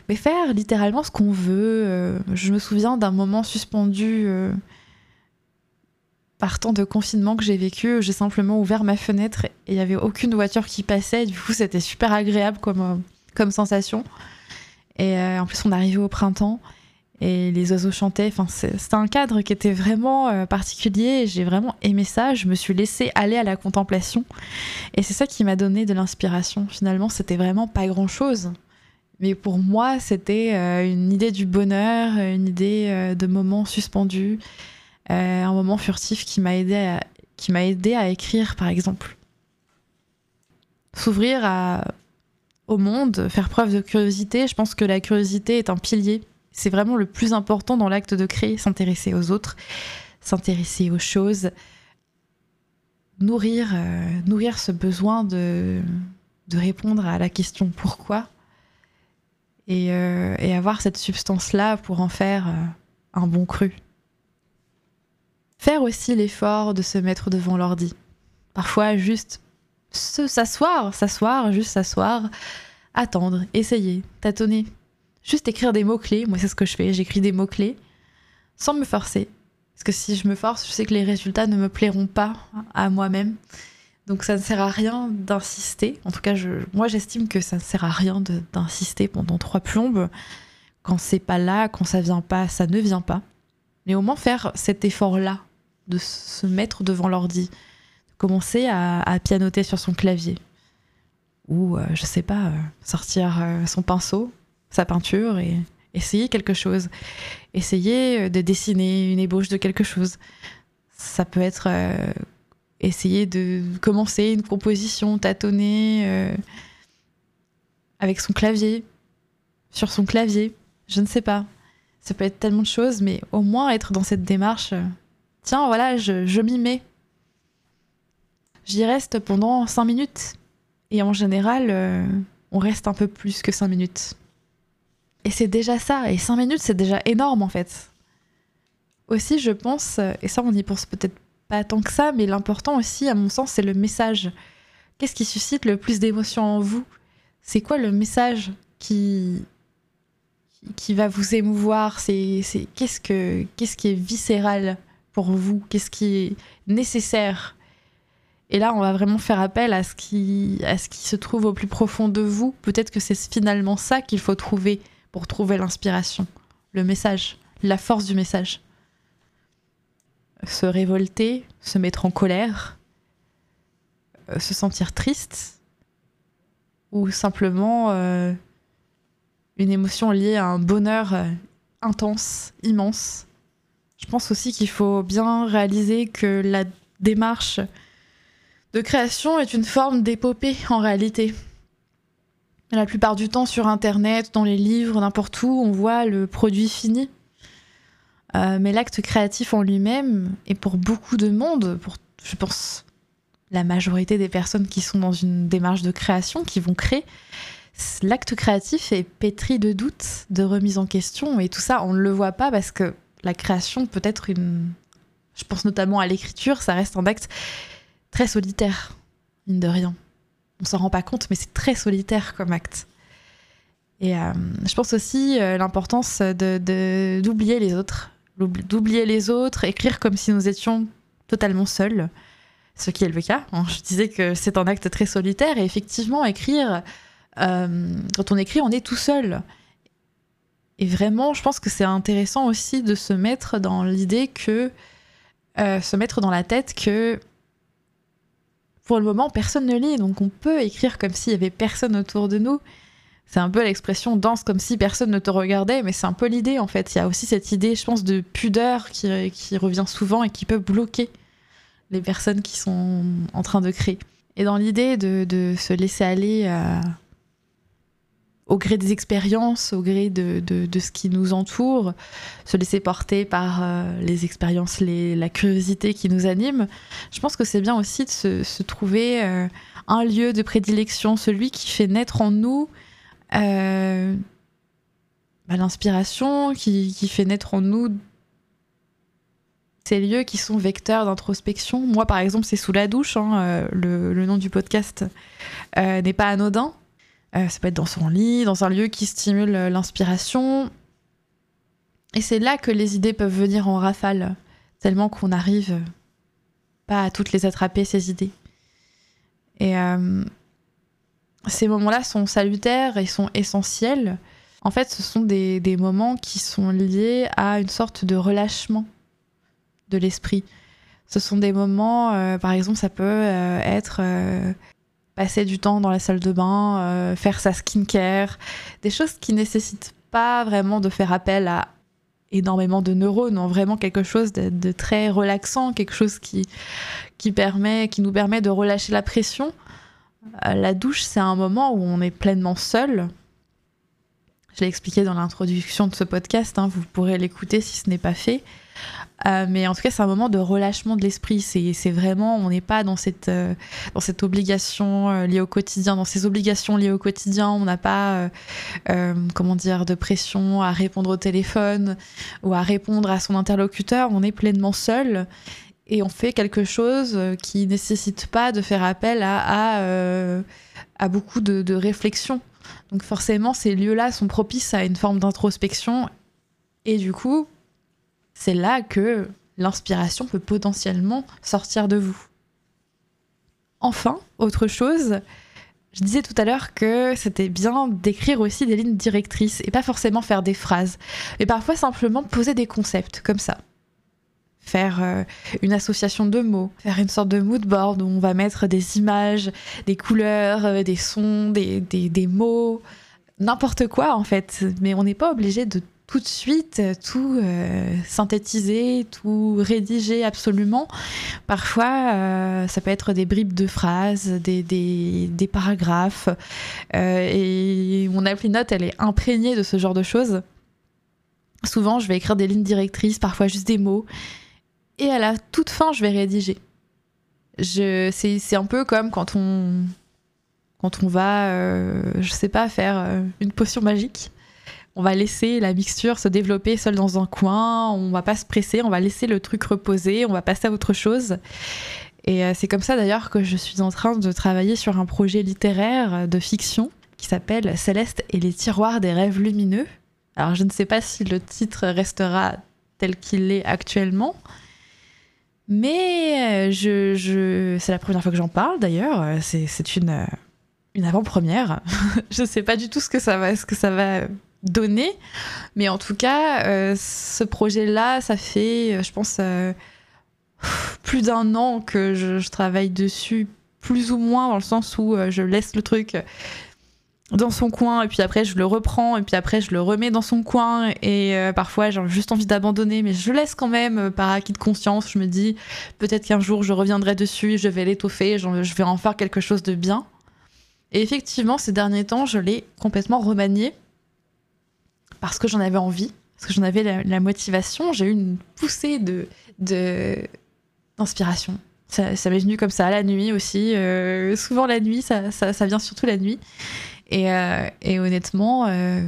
mais faire littéralement ce qu'on veut. je me souviens d'un moment suspendu par temps de confinement que j'ai vécu, j'ai simplement ouvert ma fenêtre et il n'y avait aucune voiture qui passait. Du coup, c'était super agréable comme, euh, sensation. Et euh, en plus, on arrivait au printemps et les oiseaux chantaient. Enfin, c'était un cadre qui était vraiment euh, particulier. J'ai vraiment aimé ça. Je me suis laissée aller à la contemplation. Et c'est ça qui m'a donné de l'inspiration. Finalement, c'était vraiment pas grand chose. Mais pour moi, c'était une idée du bonheur, une idée de moments suspendus. Euh, un moment furtif qui m'a aidé à, qui m'a aidé à écrire par exemple. S'ouvrir au monde, faire preuve de curiosité, je pense que la curiosité est un pilier. C'est vraiment le plus important dans l'acte de créer, s'intéresser aux autres, s'intéresser aux choses, nourrir, euh, nourrir ce besoin de, de répondre à la question pourquoi et, euh, et avoir cette substance-là pour en faire un bon cru. Faire aussi l'effort de se mettre devant l'ordi. Parfois, juste s'asseoir, s'asseoir, juste s'asseoir, attendre, essayer, tâtonner. Juste écrire des mots-clés. Moi, c'est ce que je fais. J'écris des mots-clés sans me forcer. Parce que si je me force, je sais que les résultats ne me plairont pas à moi-même. Donc ça ne sert à rien d'insister. En tout cas, moi j'estime que ça ne sert à rien d'insister pendant trois plombes. Quand c'est pas là, quand ça vient pas, ça ne vient pas. Mais au moins faire cet effort-là de se mettre devant l'ordi, de commencer à, pianoter sur son clavier. Ou, euh, je sais pas, euh, sortir euh, son pinceau, sa peinture et essayer quelque chose. Essayer de dessiner une ébauche de quelque chose. Ça peut être essayer de commencer une composition, tâtonner avec son clavier, sur son clavier, je ne sais pas. Ça peut être tellement de choses, mais au moins être dans cette démarche tiens, voilà, je, m'y mets. J'y reste pendant 5 minutes. Et en général, euh, on reste un peu plus que 5 minutes. Et c'est déjà ça. Et 5 minutes, c'est déjà énorme en fait. Aussi, je pense, et ça on n'y pense peut-être pas tant que ça, mais l'important aussi, à mon sens, c'est le message. Qu'est-ce qui suscite le plus d'émotions en vous? C'est quoi le message qui, qui va vous émouvoir? C'est qu'est-ce que qu'est-ce qui est viscéral? Pour vous Qu'est-ce qui est nécessaire? Et là, on va vraiment faire appel à ce qui se trouve au plus profond de vous. Peut-être que c'est finalement ça qu'il faut trouver pour trouver l'inspiration, le message, la force du message. Se révolter, se mettre en colère, euh, se sentir triste, ou simplement euh, une émotion liée à un bonheur euh, intense, immense. Je pense aussi qu'il faut bien réaliser que la démarche de création est une forme d'épopée en réalité. La plupart du temps sur Internet, dans les livres, n'importe où, on voit le produit fini. Euh, mais l'acte créatif en lui-même, et pour beaucoup de monde, pour, je pense, la majorité des personnes qui sont dans une démarche de création, qui vont créer, l'acte créatif est pétri de doutes, de remise en question, et tout ça, on ne le voit pas parce que la création peut être une... Je pense notamment à l'écriture, ça reste un acte très solitaire, mine de rien. On s'en rend pas compte, mais c'est très solitaire comme acte. Et euh, je pense aussi euh, l'importance de, d'oublier les autres, d'oublier les autres, écrire comme si nous étions totalement seuls, ce qui est le cas. Je disais que c'est un acte très solitaire, et effectivement, écrire euh, quand on écrit, on est tout seul. Et vraiment, je pense que c'est intéressant aussi de se mettre dans l'idée que. Euh, se mettre dans la tête que. Pour le moment, personne ne lit, donc on peut écrire comme s'il y avait personne autour de nous. C'est un peu l'expression danse comme si personne ne te regardait, mais c'est un peu l'idée en fait. Il y a aussi cette idée, je pense, de pudeur qui, revient souvent et qui peut bloquer les personnes qui sont en train de créer. Et dans l'idée de, se laisser aller au gré des expériences, au gré de, de, ce qui nous entoure, se laisser porter par euh, les expériences, la curiosité qui nous anime. Je pense que c'est bien aussi de se, se trouver euh, un lieu de prédilection, celui qui fait naître en nous euh, bah, l'inspiration, qui, qui, fait naître en nous ces lieux qui sont vecteurs d'introspection. Moi, par exemple, c'est sous la douche. Hein, le, le, nom du podcast n'est pas anodin. Euh, ça peut être dans son lit, dans un lieu qui stimule euh, l'inspiration. Et c'est là que les idées peuvent venir en rafale, tellement qu'on n'arrive pas à toutes les attraper, ces idées. Et euh, ces moments-là sont salutaires et sont essentiels. En fait, ce sont des, moments qui sont liés à une sorte de relâchement de l'esprit. Ce sont des moments, par exemple, ça peut être passer du temps dans la salle de bain, euh, faire sa skincare, des choses qui nécessitent pas vraiment de faire appel à énormément de neurones, vraiment quelque chose de, très relaxant, quelque chose qui, qui, permet, qui nous permet de relâcher la pression. Euh, la douche, c'est un moment où on est pleinement seul. Je l'ai expliqué dans l'introduction de ce podcast, hein, vous pourrez l'écouter si ce n'est pas fait. Euh, mais en tout cas, c'est un moment de relâchement de l'esprit. C'est vraiment, on n'est pas dans cette, euh, dans cette obligation euh, liée au quotidien, dans ces obligations liées au quotidien. On n'a pas, comment dire, de pression à répondre au téléphone ou à répondre à son interlocuteur. On est pleinement seul et on fait quelque chose qui nécessite pas de faire appel à, à, à beaucoup de, de réflexion. Donc forcément, ces lieux-là sont propices à une forme d'introspection et du coup, c'est là que l'inspiration peut potentiellement sortir de vous. Enfin, autre chose, je disais tout à l'heure que c'était bien d'écrire aussi des lignes directrices et pas forcément faire des phrases, mais parfois simplement poser des concepts comme ça. Faire euh, une association de mots, faire une sorte de mood board où on va mettre des images, des couleurs, euh, des sons, des, des mots, n'importe quoi en fait. Mais on n'est pas obligé de tout de suite tout euh, synthétiser, tout rédiger absolument. Parfois, euh, ça peut être des bribes de phrases, des, des, paragraphes. Euh, et mon appli note, elle est imprégnée de ce genre de choses. Souvent, je vais écrire des lignes directrices, parfois juste des mots. et à la toute fin, je vais rédiger. C'est un peu comme quand on, quand on va, euh, je sais pas, faire euh, une potion magique. On va laisser la mixture se développer seule dans un coin, on va pas se presser, on va laisser le truc reposer, on va passer à autre chose. Et euh, c'est comme ça d'ailleurs que je suis en train de travailler sur un projet littéraire de fiction qui s'appelle Céleste et les tiroirs des rêves lumineux. Alors je ne sais pas si le titre restera tel qu'il est actuellement, mais je, c'est la première fois que j'en parle d'ailleurs. C'est une, une avant-première. *laughs* je ne sais pas du tout ce que ça va, ce que ça va donner, mais en tout cas, euh, ce projet-là, ça fait, je pense, euh, plus d'un an que je, travaille dessus, plus ou moins dans le sens où euh, je laisse le truc dans son coin et puis après je le reprends et puis après je le remets dans son coin et parfois j'ai juste envie d'abandonner mais je laisse quand même par acquis de conscience je me dis peut-être qu'un jour je reviendrai dessus je vais l'étoffer je vais en faire quelque chose de bien. Et effectivement, ces derniers temps, je l'ai complètement remanié parce que j'en avais envie, parce que j'en avais la, motivation. J'ai eu une poussée de d'inspiration. ça, m'est venu comme ça la nuit aussi. Euh, souvent la nuit, ça, ça, vient surtout la nuit. Et, euh, et honnêtement, euh,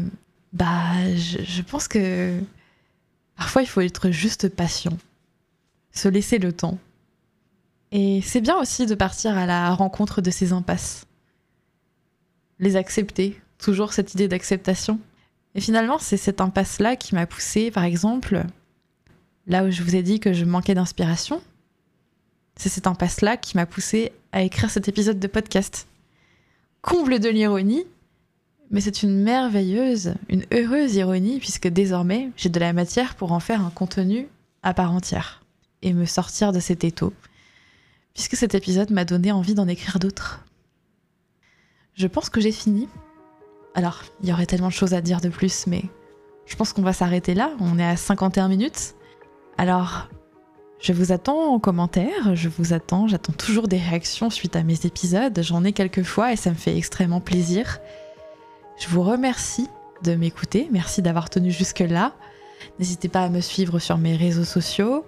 bah, je, je pense que parfois il faut être juste patient, se laisser le temps. Et c'est bien aussi de partir à la rencontre de ces impasses les accepter, toujours cette idée d'acceptation. Et finalement, c'est cette impasse-là qui m'a poussé, par exemple, là où je vous ai dit que je manquais d'inspiration, c'est cette impasse-là qui m'a poussé à écrire cet épisode de podcast. Comble de l'ironie, mais c'est une merveilleuse, une heureuse ironie, puisque désormais, j'ai de la matière pour en faire un contenu à part entière et me sortir de cet étau, puisque cet épisode m'a donné envie d'en écrire d'autres. Je pense que j'ai fini. Alors, il y aurait tellement de choses à dire de plus, mais je pense qu'on va s'arrêter là. On est à 51 minutes. Alors, je vous attends en commentaire, je vous attends, j'attends toujours des réactions suite à mes épisodes. J'en ai quelques fois et ça me fait extrêmement plaisir. Je vous remercie de m'écouter, merci d'avoir tenu jusque-là. N'hésitez pas à me suivre sur mes réseaux sociaux.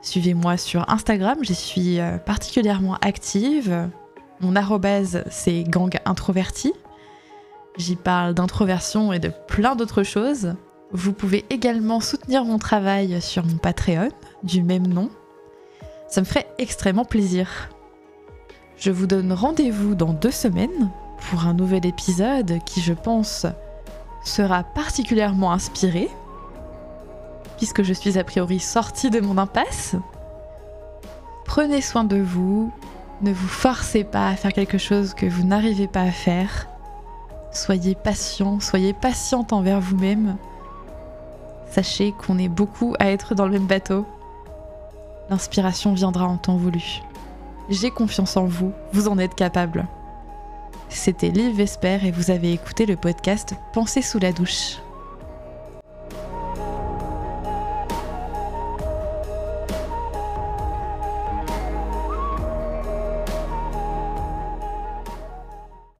Suivez-moi sur Instagram, j'y suis euh, particulièrement active. Mon arrobase, c'est gang introverti. J'y parle d'introversion et de plein d'autres choses. Vous pouvez également soutenir mon travail sur mon Patreon, du même nom. Ça me ferait extrêmement plaisir. Je vous donne rendez-vous dans deux semaines pour un nouvel épisode qui, je pense, sera particulièrement inspiré, puisque je suis a priori sortie de mon impasse. Prenez soin de vous, ne vous forcez pas à faire quelque chose que vous n'arrivez pas à faire. Soyez patient, soyez patiente envers vous-même. Sachez qu'on est beaucoup à être dans le même bateau. L'inspiration viendra en temps voulu. J'ai confiance en vous, vous en êtes capable. C'était Liv Vesper et vous avez écouté le podcast Pensez sous la douche.